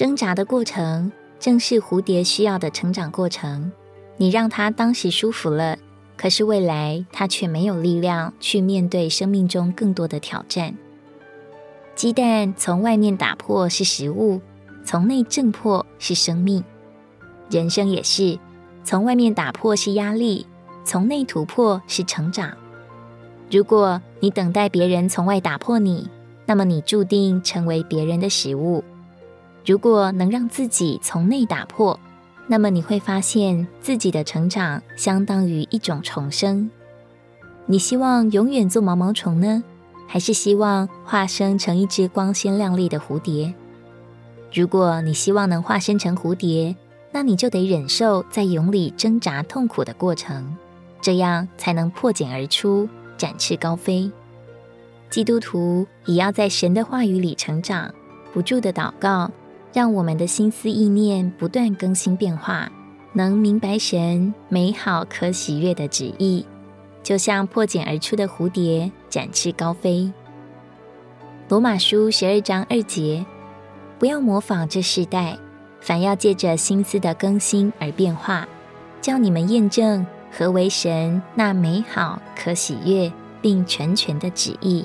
挣扎的过程正是蝴蝶需要的成长过程。你让它当时舒服了，可是未来它却没有力量去面对生命中更多的挑战。鸡蛋从外面打破是食物，从内挣破是生命。人生也是，从外面打破是压力，从内突破是成长。如果你等待别人从外打破你，那么你注定成为别人的食物。如果能让自己从内打破，那么你会发现自己的成长相当于一种重生。你希望永远做毛毛虫呢？还是希望化身成一只光鲜亮丽的蝴蝶？如果你希望能化身成蝴蝶，那你就得忍受在蛹里挣扎痛苦的过程，这样才能破茧而出，展翅高飞。基督徒也要在神的话语里成长，不住的祷告，让我们的心思意念不断更新变化，能明白神美好可喜悦的旨意。就像破茧而出的蝴蝶，展翅高飞。罗马书十二章二节，不要模仿这世代，反要借着心思的更新而变化，叫你们验证何为神那美好可喜悦并成全的旨意。